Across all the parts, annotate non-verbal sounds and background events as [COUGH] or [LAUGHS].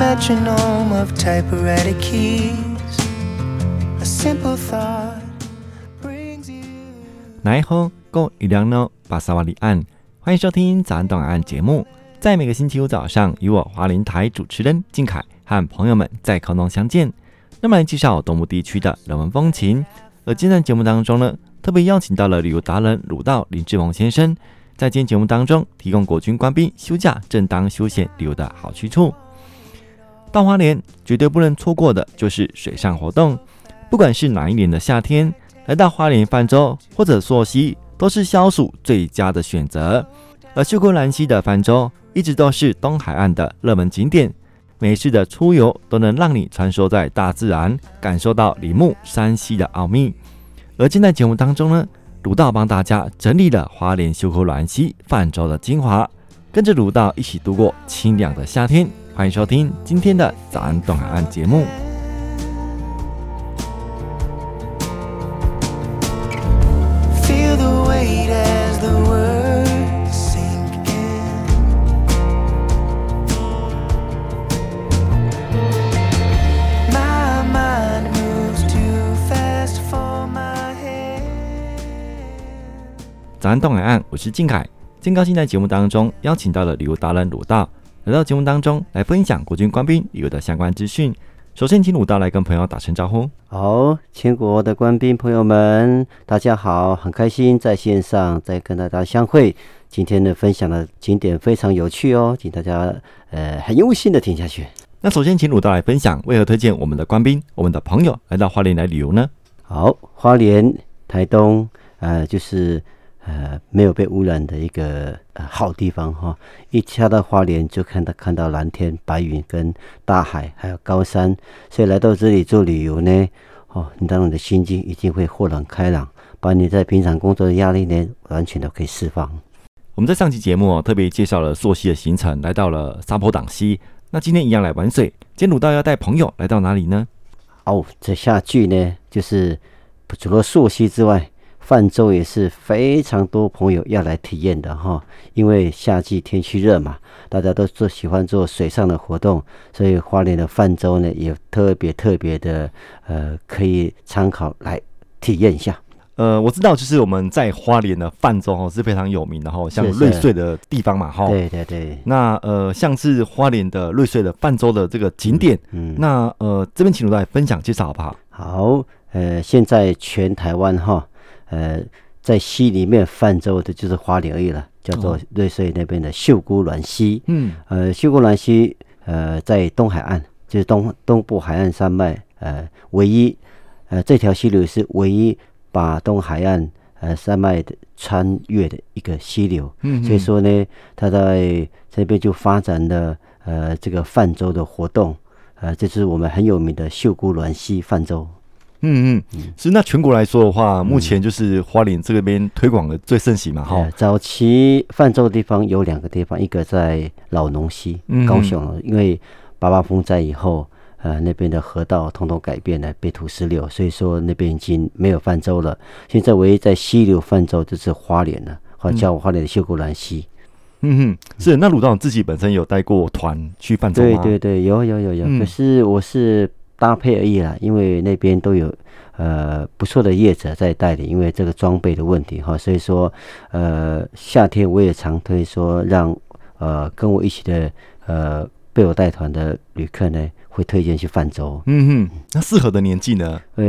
metronome of typewriter keys. A simple thought brings you. 来后够一两呢，巴萨瓦里岸，欢迎收听早安东海岸节目。在每个星期五早上，与我华林台主持人靖凯和朋友们在空中相见。那么来介绍东部地区的人文风情。而今天节目当中呢，特别邀请到了旅游达人鲁道林志宏先生，在今天节目当中提供国军官兵休假正当休闲旅游的好去处。到花莲绝对不能错过的就是水上活动，不管是哪一年的夏天，来到花莲泛舟或者溯溪，都是消暑最佳的选择。而秀姑峦溪的泛舟一直都是东海岸的热门景点，每次的出游都能让你穿梭在大自然，感受到林木山溪的奥秘。而今天节目当中呢，鲁道帮大家整理了花莲秀姑峦溪泛舟的精华，跟着鲁道一起度过清凉的夏天。欢迎收听今天的早安东海岸节目。早安东海岸，我是靖凯，真高兴在节目当中邀请到了旅游达人鲁道来到节目当中来分享国军官兵旅游的相关资讯。首先，请鲁道来跟朋友打声招呼。好，全国的官兵朋友们，大家好，很开心在线上再跟大家相会。今天的分享的景点非常有趣哦，请大家呃很用心的听下去。那首先，请鲁道来分享为何推荐我们的官兵、我们的朋友来到花莲来旅游呢？好，花莲、台东，呃，就是呃没有被污染的一个呃好地方哈、哦。一下到花莲就看到看到蓝天、白云跟大海，还有高山，所以来到这里做旅游呢，哦，你当你的心境一定会豁然开朗，把你在平常工作的压力呢完全都可以释放。我们在上期节目哦，特别介绍了溯溪的行程，来到了沙坡挡溪。那今天一样来玩水，今天鲁道要带朋友来到哪里呢？哦，这下句呢，就是除了溯溪之外，泛舟也是非常多朋友要来体验的哈。因为夏季天气热嘛，大家都做喜欢做水上的活动，所以花莲的泛舟呢也特别特别的呃，可以参考来体验一下。呃，我知道，就是我们在花莲的泛舟哦是非常有名的哈，像瑞穗的地方嘛哈。对对对。那呃，像是花莲的瑞穗的泛舟的这个景点，嗯，嗯那呃这边请鲁道来分享介绍好不好？好，呃，现在全台湾哈，呃，在溪里面泛舟的就是花莲而已了，叫做瑞穗那边的秀姑峦溪。嗯，呃，秀姑峦溪呃在东海岸，就是东东部海岸山脉呃唯一，呃这条溪流是唯一。把东海岸呃山脉的穿越的一个溪流，嗯，所以说呢，它在这边就发展了呃这个泛舟的活动，呃，这是我们很有名的秀姑峦溪泛舟。嗯嗯，是那全国来说的话，目前就是花莲这边推广的最盛行嘛，哈、嗯。早期泛舟的地方有两个地方，一个在老农溪，高雄，嗯、因为八八风灾以后。呃，那边的河道统统改变了，被土石流，所以说那边已经没有泛舟了。现在唯一在溪流泛舟就是花莲了，或叫花莲的秀姑峦溪。嗯哼，是。那鲁道自己本身有带过团去泛舟吗？对对对，有有有有。嗯、可是我是搭配而已啦，因为那边都有呃不错的业者在带领，因为这个装备的问题哈，所以说呃夏天我也常推说让呃跟我一起的呃被我带团的旅客呢。会推荐去泛舟，嗯哼，那适合的年纪呢？呃，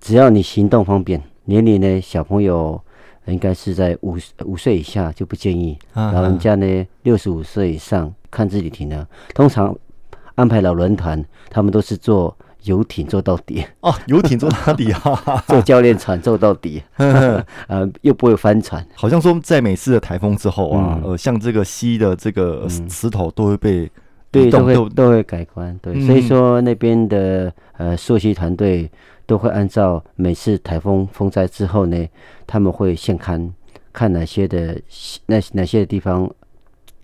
只要你行动方便，年龄呢，小朋友应该是在五五岁以下就不建议，啊、老人家呢六十五岁以上看自己体能。通常安排老人团，他们都是坐游艇坐到底哦，游艇坐到底啊，[LAUGHS] 坐教练船坐到底，[LAUGHS] 呃，又不会翻船。好像说在每次的台风之后啊，嗯、呃，像这个西的这个石头都会被。对，都会都会改观。对，嗯、所以说那边的呃溯溪团队都会按照每次台风风灾之后呢，他们会现看看哪些的那哪些的地方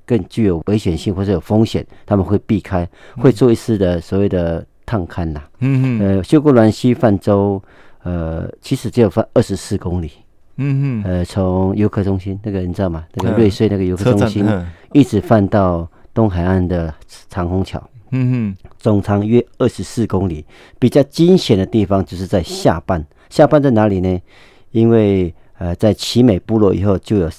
更具有危险性或者有风险，他们会避开，会做一次的所谓的探勘呐。嗯嗯。呃，秀姑峦溪泛舟，呃，其实只有泛二十四公里。嗯嗯。呃，从游客中心那个你知道吗？那个瑞穗那个游客中心，一直泛到。东海岸的长虹桥，嗯哼，总长约二十四公里。比较惊险的地方就是在下半，下半在哪里呢？因为呃，在奇美部落以后就有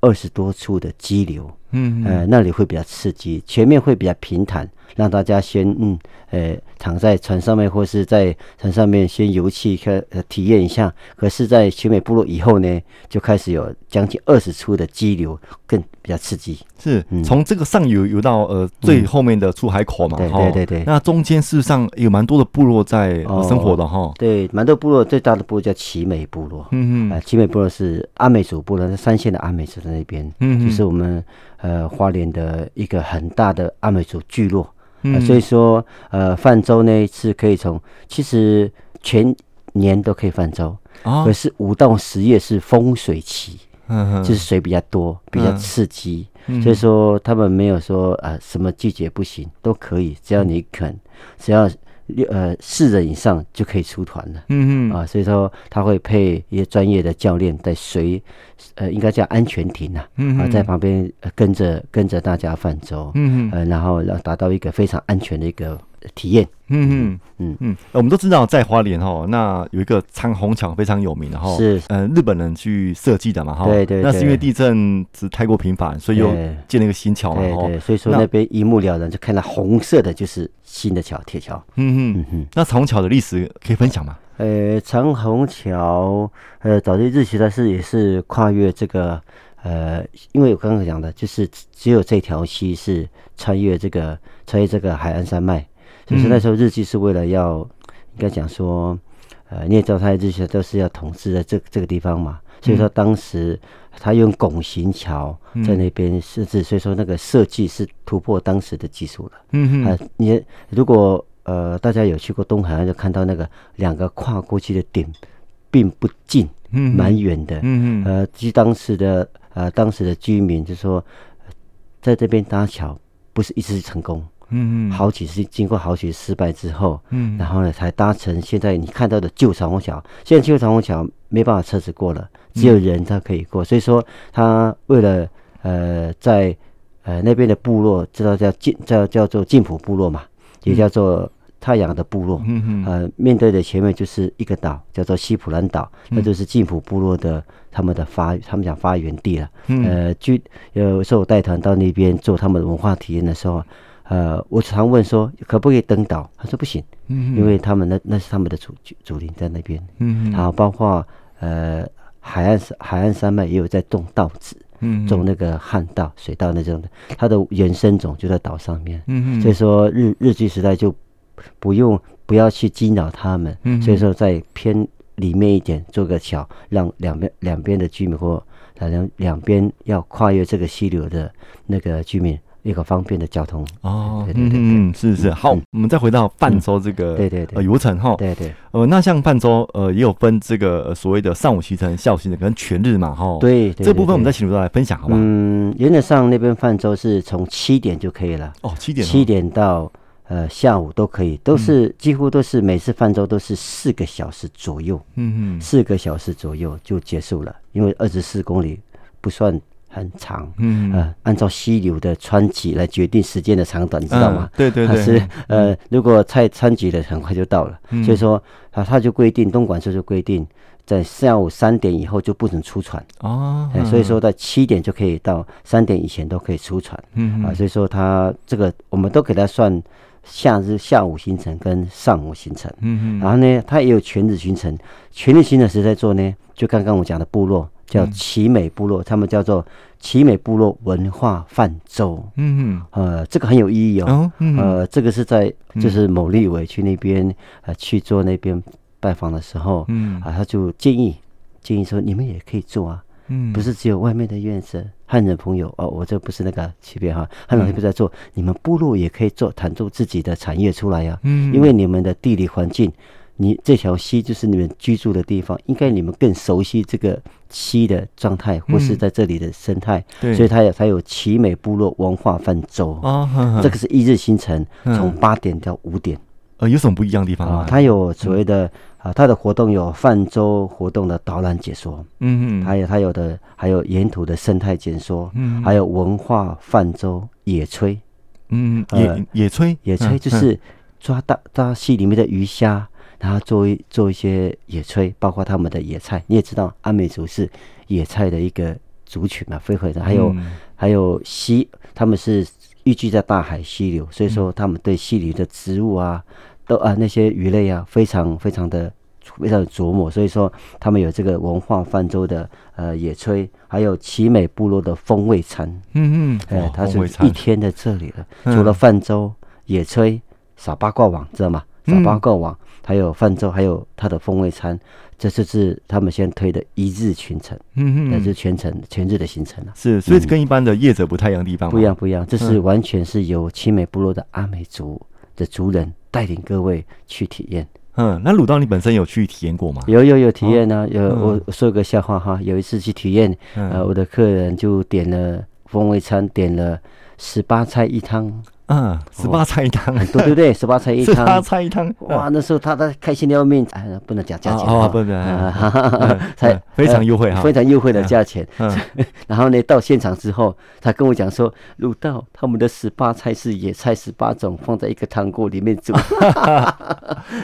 二十多处的激流，嗯，呃，那里会比较刺激，前面会比较平坦。让大家先嗯，呃，躺在船上面，或是在船上面先游憩，看呃体验一下。可是，在奇美部落以后呢，就开始有将近二十处的激流，更比较刺激。是从这个上游游到呃最后面的出海口嘛？嗯、对对对对。那中间事实上有蛮多的部落在生活的哈、哦。对，蛮多部落，最大的部落叫奇美部落。嗯嗯。呃，奇美部落是阿美族部落，在三线的阿美族在那边。嗯就是我们呃花莲的一个很大的阿美族聚落。嗯、呃，所以说，呃，泛舟呢是可以从，其实全年都可以泛舟，哦、可是五到十月是风水期，就是水比较多，比较刺激，嗯、所以说他们没有说啊、呃、什么季节不行，都可以，只要你肯，只要。六呃四人以上就可以出团了，嗯嗯啊，所以说他会配一些专业的教练在随，呃，应该叫安全艇啊，嗯啊，在旁边跟着跟着大家泛舟，嗯嗯，呃，然后让达到一个非常安全的一个。体验，嗯嗯嗯。嗯，我们都知道在花莲哈，那有一个长虹桥非常有名的哈，是。呃日本人去设计的嘛哈，对对，那是因为地震是太过频繁，所以又建了一个新桥嘛哈，对，所以说那边一目了然，就看到红色的就是新的桥，铁桥，嗯嗯嗯，那长虹桥的历史可以分享吗？呃，长虹桥呃，早期日期它是也是跨越这个呃，因为我刚刚讲的就是只有这条溪是穿越这个穿越这个海岸山脉。就是那时候日记是为了要，应该讲说，呃，你也知道他的日记都是要统治在这这个地方嘛，所以说当时他用拱形桥在那边设置，所以说那个设计是突破当时的技术了。嗯嗯。啊，你如果呃大家有去过东海岸，就看到那个两个跨过去的点并不近，嗯，蛮远的。嗯嗯。呃，据当时的呃当时的居民就说，在这边搭桥不是一次成功。嗯嗯，好几次经过好几次失败之后，嗯，然后呢才搭乘现在你看到的旧长虹桥。现在旧长虹桥没办法车子过了，只有人他可以过。嗯、所以说他为了呃在呃那边的部落，知道叫晋叫叫做晋普部落嘛，也叫做太阳的部落。嗯嗯，呃面对的前面就是一个岛，叫做西普兰岛，嗯、那就是晋普部落的他们的发他们讲发源地了。嗯，呃，就有时候我带团到那边做他们的文化体验的时候。呃，我常问说可不可以登岛？他说不行，嗯，因为他们那那是他们的祖祖灵在那边，嗯，然后包括呃海岸海岸山脉也有在种稻子，嗯，种那个旱稻、水稻那种的，它的原生种就在岛上面，嗯，所以说日日据时代就不用不要去惊扰他们，嗯，所以说在偏里面一点做个桥，让两边两边的居民或两两边要跨越这个溪流的那个居民。一个方便的交通。哦，对对对，嗯，是是好，我们再回到泛舟这个对对对。游程哈，对对。呃，那像泛舟呃也有分这个所谓的上午行程、下午行程跟全日嘛哈，对，这部分我们再请卢导来分享好吧？嗯，原则上那边泛舟是从七点就可以了。哦，七点七点到呃下午都可以，都是几乎都是每次泛舟都是四个小时左右，嗯嗯，四个小时左右就结束了，因为二十四公里不算。很长，嗯呃，按照溪流的湍急来决定时间的长短，你知道吗？对对对，是呃，如果太湍急了，很快就到了。所以说啊，他就规定东莞市就规定，在下午三点以后就不准出船哦。所以说在七点就可以到，三点以前都可以出船。嗯啊，所以说他这个我们都给他算夏日下午行程跟上午行程。嗯嗯，然后呢，它也有全日行程，全日行程是在做呢，就刚刚我讲的部落。叫奇美部落，他们叫做奇美部落文化泛舟。嗯嗯，呃，这个很有意义哦。嗯、呃，这个是在就是某立委去那边呃去做那边拜访的时候，嗯啊，他就建议建议说，你们也可以做啊。嗯，不是只有外面的院子汉人朋友哦，我这不是那个区别哈，汉人不在做，你们部落也可以做，产出自己的产业出来呀。嗯，因为你们的地理环境。你这条溪就是你们居住的地方，应该你们更熟悉这个溪的状态，或是在这里的生态，嗯、所以它有它有奇美部落文化泛舟哦，呵呵。这个是一日行程，从八点到五点。呃，有什么不一样的地方啊？它有所谓的、嗯、啊，它的活动有泛舟活动的导览解说，嗯嗯，还有它有的还有沿途的生态解说，嗯，还有文化泛舟野炊。嗯，呃野野炊，野炊就是抓大大溪里面的鱼虾，然后做一做一些野炊，包括他们的野菜。你也知道，阿美族是野菜的一个族群嘛，非会的。还有、嗯还有溪，他们是寓居在大海溪流，所以说他们对溪流的植物啊，都啊那些鱼类啊，非常非常的非常的琢磨。所以说他们有这个文化泛舟的呃野炊，还有奇美部落的风味餐。嗯嗯，哎、哇他是一天在这里了，嗯除了泛舟、野炊、撒八卦网，知道吗？嗯撒八卦网，还有泛舟，还有它的风味餐，这就是他们先推的一日全程，嗯嗯，那是全程全日的行程了、是，所以跟一般的业者不太一样的地方嘛，不一样，不一样，这是嗯完全是由奇美部落的阿美族的族人带领各位去体验。嗯，那鲁道你本身有去体验过吗？有有有体验呢、有嗯我我说个笑话哈，有一次去体验，呃，嗯我的客人就点了风味餐，点了十八菜一汤。嗯，十八菜一汤，对对对，[LAUGHS] 十八菜一汤。十八，菜一汤，哇，那时候他他开心的要命，哎，不能讲价钱哦哦哈不能啊嗯哈哈哈嗯才嗯非常优惠哈。非常优惠的价钱。嗯 [LAUGHS] 然后呢，到现场之后，他跟我讲说，鲁道他们的十八菜是野菜十八种，放在一个汤锅里面煮。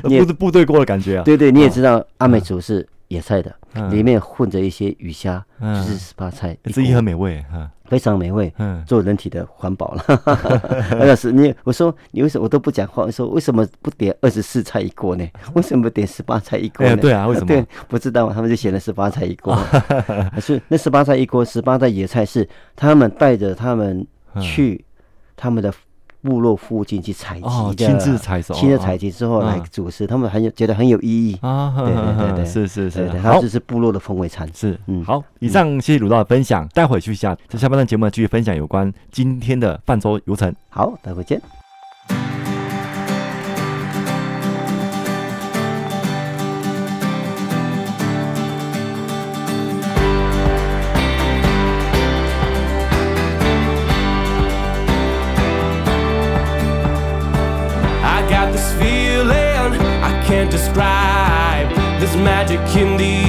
你也部部队锅的感觉啊，[LAUGHS] 对对，你也知道阿美族是野菜的，嗯里面混着一些鱼虾，嗯就是十八菜一锅，这也很美味，嗯非常美味。嗯做人体的环保了，[LAUGHS] 那是你我说你为什么我都不讲话？我说为什么不点二十四菜一锅呢？[LAUGHS] 为什么点十八菜一锅呢？哎对啊为什么 [LAUGHS] 对，不知道，他们就写了十八菜一锅。可是那十八菜一锅，十八道野菜是他们带着他们去他们的部落附近去采集的，哦亲自采收亲自采集之后来嗯主食，他们很有觉得很有意义。啊，对对对对，是是是好它这是部落的风味餐。是，嗯好，以上谢谢鲁道的分享，待会儿休息一下，在下半段节目继续分享有关今天的泛舟游程。好，待会见。Can't describe. There's magic in the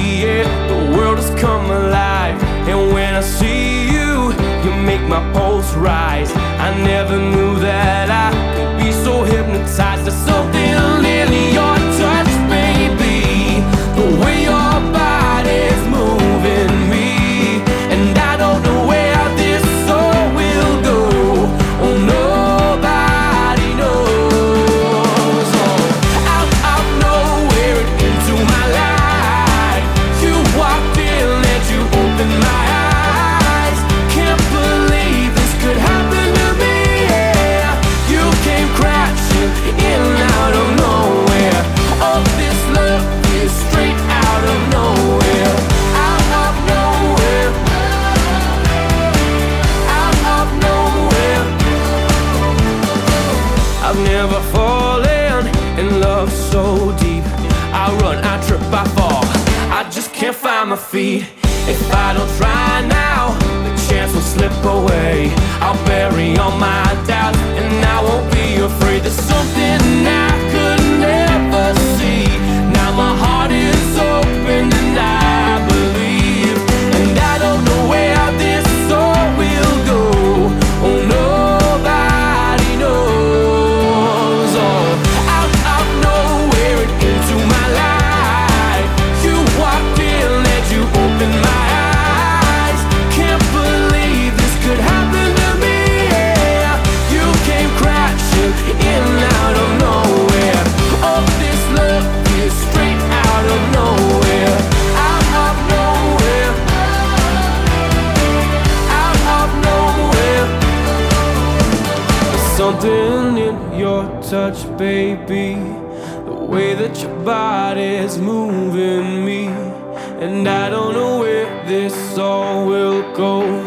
And I don't know where this all will go.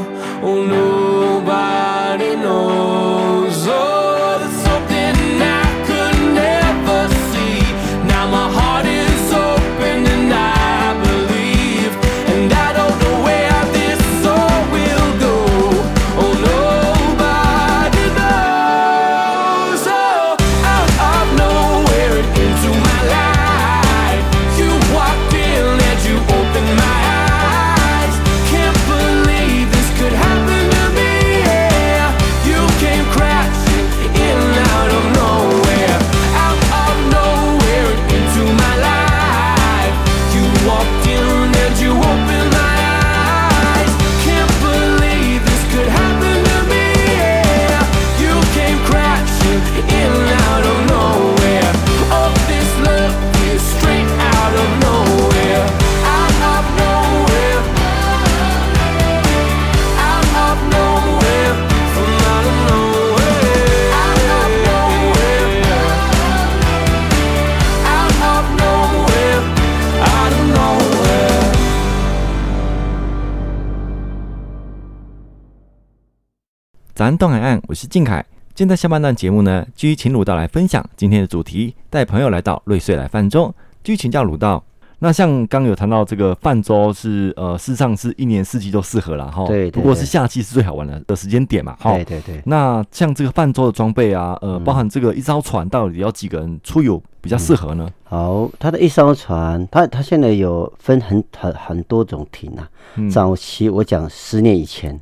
早安东海岸，我是靖凯。现在下半段节目呢，继续请鲁道来分享今天的主题，带朋友来到瑞穗来泛舟。继续请教鲁道。那像刚有谈到这个泛舟是呃，事实上是一年四季都适合了哈。对，对，对。不过是夏季是最好玩的的时间点嘛。对对对。那像这个泛舟的装备啊，呃，包含这个一艘船到底要几个人出游比较适合呢？嗯、好，它的一艘船，它它现在有分很很很多种艇啊。嗯、早期我讲十年以前，嗯，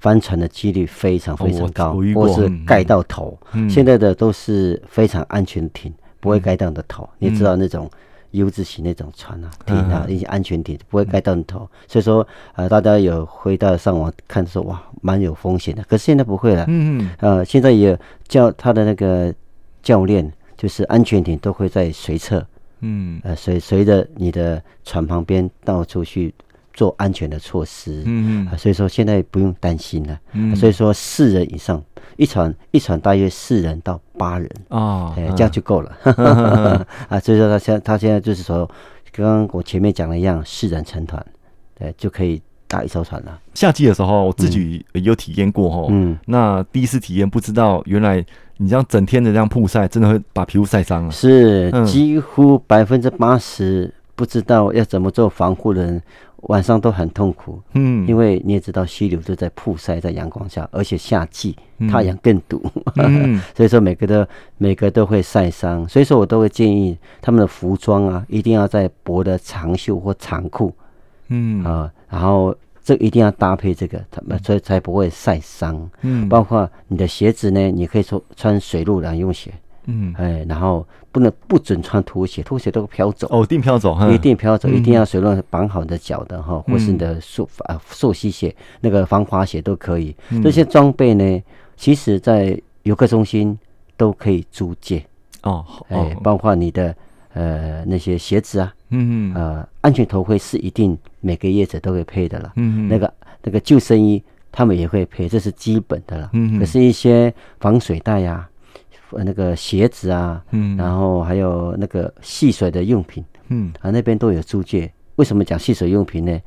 翻船的几率非常非常高，哦、或是盖到头。嗯、现在的都是非常安全的艇，不会盖到你的头。嗯、你知道那种。U 字型那种船啊，艇啊，一些安全艇不会盖到你头，嗯、所以说呃，大家有回到上网看说哇，蛮有风险的。可是现在不会了，嗯嗯，呃，现在也教他的那个教练，就是安全艇都会在随侧，嗯，呃，随随着你的船旁边到处去做安全的措施，嗯嗯、呃，所以说现在不用担心了，嗯、所以说四人以上。一船一船大约四人到八人哦，哎，这样就够了 [LAUGHS] [LAUGHS] 啊。所以说他现他现在就是说，刚刚我前面讲的一样，四人成团，对，就可以打一艘船了。夏季的时候，我自己有体验过哦，嗯，那第一次体验不知道原来你这样整天的这样曝晒，真的会把皮肤晒伤了。是，几乎百分之八十不知道要怎么做防护的人。晚上都很痛苦，嗯，因为你也知道溪流都在曝晒在阳光下，而且夏季太阳更毒，嗯、[LAUGHS] 所以说每个都每个都会晒伤，所以说我都会建议他们的服装啊，一定要在薄的长袖或长裤，嗯。啊，然后这一定要搭配这个，他们所以才不会晒伤，嗯，包括你的鞋子呢，你可以说穿水陆两用鞋。嗯，哎，然后不能不准穿拖鞋，拖鞋都会飘走。哦，一定飘走，一定飘走，嗯、一定要水陆绑好你的脚的哈，或是你的溯啊溯溪鞋，那个防滑鞋都可以。嗯、这些装备呢，其实在游客中心都可以租借。哦，哎，包括你的呃那些鞋子啊，嗯呃安全头盔是一定每个业者都会配的了，嗯那个那个救生衣他们也会配，这是基本的了，嗯可是一些防水袋呀、啊。那个鞋子啊，嗯，然后还有那个戏水的用品，嗯，啊那边都有租借。为什么讲戏水用品呢？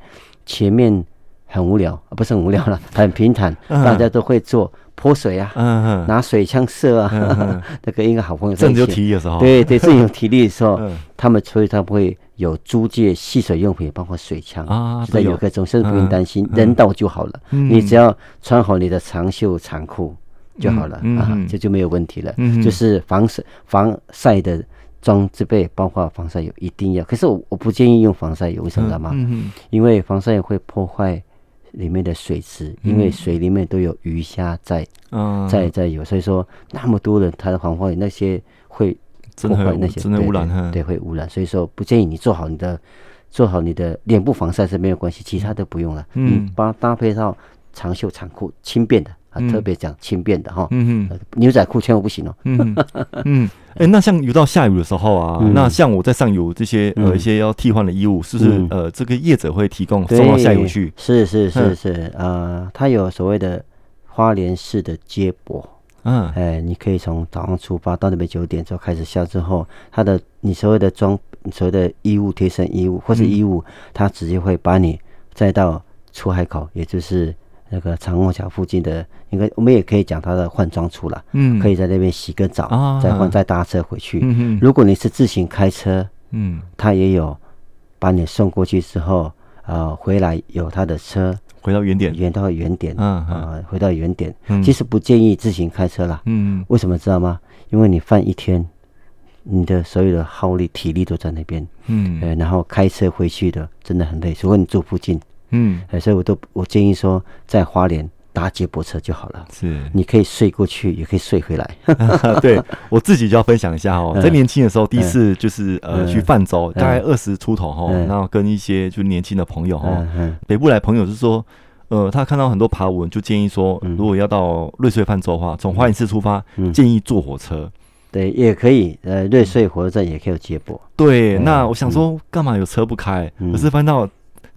前面很无聊，不是很无聊了，[LAUGHS] 很平坦，大家都会做泼水啊，嗯，拿水枪射啊，[LAUGHS] 那个应该好朋友。正有体力的时候，对对，正有体力的时候，他们所以他不会有租借戏水用品，包括水枪啊，在游客中甚至不用担心，人到就好了。你只要穿好你的长袖长裤。就好了、嗯嗯、啊，这就没有问题了。嗯、哼就是防晒防晒的装置备，包括防晒油一定要。可是我我不建议用防晒油，为什么？嗯、哼因为防晒油会破坏里面的水质，嗯、因为水里面都有鱼虾在，嗯、在在有，所以说那么多人他的防晒油那些会破坏那些，真的污染，对，对，会污染。所以说不建议你做好你的做好你的脸部防晒是没有关系，其他都不用了。嗯，帮搭配到长袖长裤，轻便的。啊，特别讲轻便的哈，嗯嗯，牛仔裤千万不行哦，嗯嗯，[LAUGHS] 哎，那像游到下雨的时候啊，那像我在上游这些呃一些要替换的衣物，是不是呃这个业者会提供送到下游去？是是是是，呃，它有所谓的花莲市的接驳，嗯，哎，你可以从早上出发到那边九点之后开始下之后，它的你所谓的装所谓的衣物贴身衣物或是衣物，它直接会把你载到出海口，也就是。那个长虹桥附近的，应该我们也可以讲它的换装处了，嗯，可以在那边洗个澡，啊、再换再搭车回去。嗯哼，如果你是自行开车，嗯，他也有把你送过去之后，呃，回来有他的车回到原点，原到原点，嗯啊，回到原点。嗯、其实不建议自行开车啦，嗯，为什么知道吗？因为你放一天，你的所有的耗力、体力都在那边，嗯，呃，然后开车回去的真的很累，除非你住附近。嗯，所以我都我建议说，在花莲搭接驳车就好了。是，你可以睡过去，也可以睡回来。[LAUGHS] 对，我自己就要分享一下哦，在年轻的时候，第一次就是呃去泛舟，大概二十出头哈，然后跟一些就年轻的朋友哈，北部来朋友就是说，呃，他看到很多爬文，就建议说，如果要到瑞穗泛舟的话，从花莲市出发，建议坐火车。对，也可以，呃，瑞穗火车站也可以有接驳。对，那我想说，干嘛有车不开？可是翻到。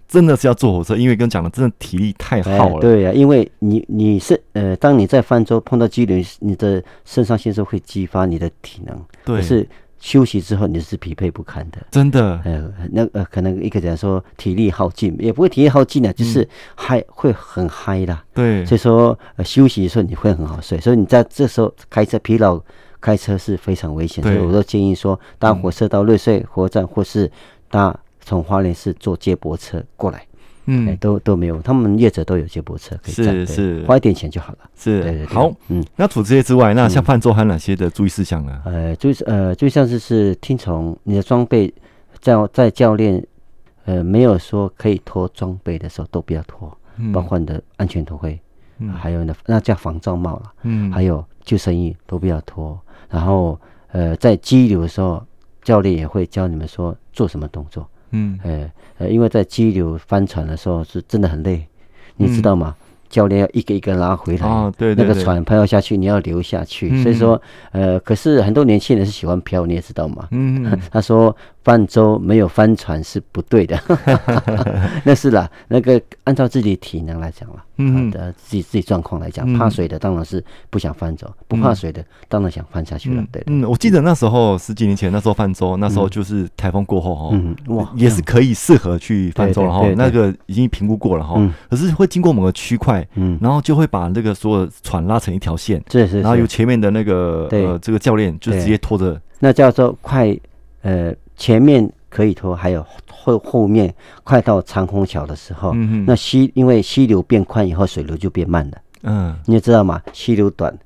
真的是要坐火车，因为跟讲的，真的体力太耗了。哎、对呀、啊，因为你你是呃，当你在泛舟碰到激流，你的肾上腺素会激发你的体能。对。可是休息之后你是疲惫不堪的，真的。呃，那呃，可能一个人说体力耗尽，也不会体力耗尽啊，就是嗨、嗯、会很嗨啦。对，所以说、呃、休息的时候你会很好睡，所以你在这时候开车疲劳开车是非常危险，所以我都建议说搭火车到瑞穗火车站，或是搭从花莲市坐接驳车过来。嗯、欸，都都没有，他们业者都有接驳车可以站，是是，花一点钱就好了。是，对对对好，嗯，那除这些之外，那像泛舟还有哪些的注意事项呢？呃，注意呃，注意像是是听从你的装备，在在教练呃没有说可以脱装备的时候，都不要脱，嗯、包括你的安全头盔，嗯，还有呢，那叫防撞帽了，嗯，还有救生衣都不要脱。然后呃，在激流的时候，教练也会教你们说做什么动作。嗯，呃，呃，因为在激流翻船的时候是真的很累，你知道吗？嗯教练要一个一个拉回来，哦、对，对，对，那个船漂下去，你要留下去。嗯、所以说，呃，可是很多年轻人是喜欢漂，你也知道嘛？嗯，[LAUGHS] 他说泛舟没有帆船是不对的，[LAUGHS] 那是啦，那个按照自己体能来讲了，嗯的自己自己状况来讲，嗯、怕水的当然是不想泛舟，不怕水的当然想翻下去了。对，嗯，我记得那时候十几年前，那时候泛舟，那时候就是台风过后哈，嗯，哇，也是可以适合去泛舟，然后那个已经评估过了哈，可是会经过某个区块。嗯，然后就会把那个所有船拉成一条线，是是，然后由前面的那个呃这个教练就直接拖着，那叫做快呃前面可以拖，还有后后面快到长虹桥的时候，那溪因为溪流变宽以后，水流就变慢了，嗯，你也知道嘛？溪流短，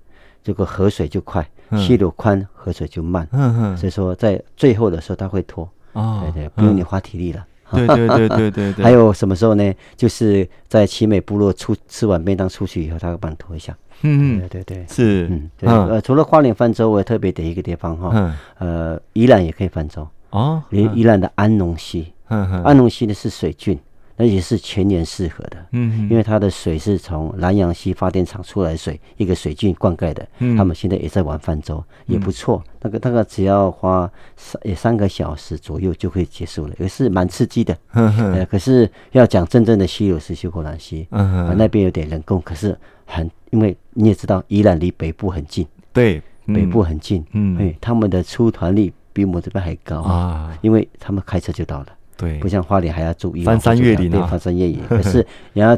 这个河水就快；溪流宽，河水就慢，嗯哼，所以说在最后的时候它会拖，哦，对对，不用你花体力了。对对对对对对，还有什么时候呢？就是在奇美部落出吃完便当出去以后，他会帮你拖一下。嗯嗯，对对对，是。嗯对。呃，除了花莲泛舟，我也特别的一个地方哈，嗯。呃，宜兰也可以泛舟哦，连宜兰的安农溪，嗯嗯，安农溪呢是水郡，那也是全年适合的，嗯，因为它的水是从南洋溪发电厂出来的水，一个水郡灌溉的，嗯，他们现在也在玩泛舟，也不错。那个那个只要花三也三个小时左右就可以结束了，也是蛮刺激的。嗯呃，可是要讲真正的溪流是秀姑兰溪，嗯，那边有点人工，可是很，因为你也知道，宜兰离北部很近，对，北部很近，嗯，他们的出团率比我们这边还高啊，因为他们开车就到了。对，不像花莲还要住一翻山越岭啊，翻山越岭。[LAUGHS] 可是你要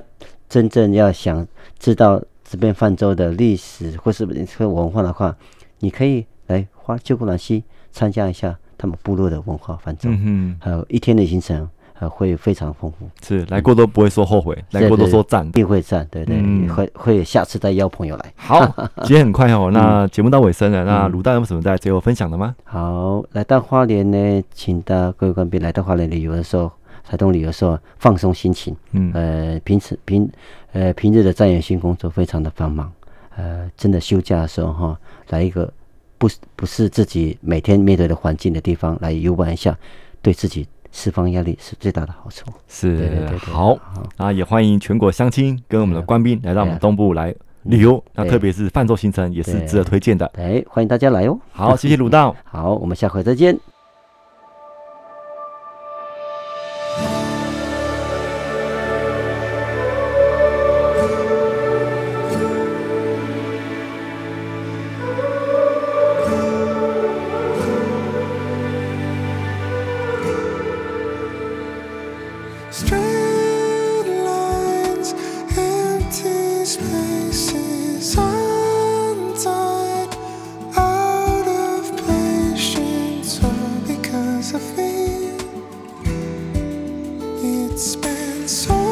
真正要想知道这边泛舟的历史或是文化的话，你可以来花旧姑南溪参加一下他们部落的文化泛舟，嗯，还有一天的行程。会非常丰富，是来过都不会说后悔，来过都说赞，一定会赞，对对，会会下次再邀朋友来。好，[LAUGHS] 今天很快哦，那节目到尾声了，那鲁大有什么在最后分享的吗？好，来到花莲呢，请到各位官兵来到花莲旅游的时候，台东旅游的时候放松心情，嗯，呃，平时平呃平日的在野性工作非常的繁忙，呃，真的休假的时候哈，来一个不不是自己每天面对的环境的地方来游玩一下，对自己。释放压力是最大的好处。是，对对对对好啊，也欢迎全国乡亲跟我们的官兵来到我们东部来旅游。那特别是泛舟行程也是值得推荐的。哎，欢迎大家来哦。好，谢谢鲁道。[LAUGHS] 好，我们下回再见。It's been so long.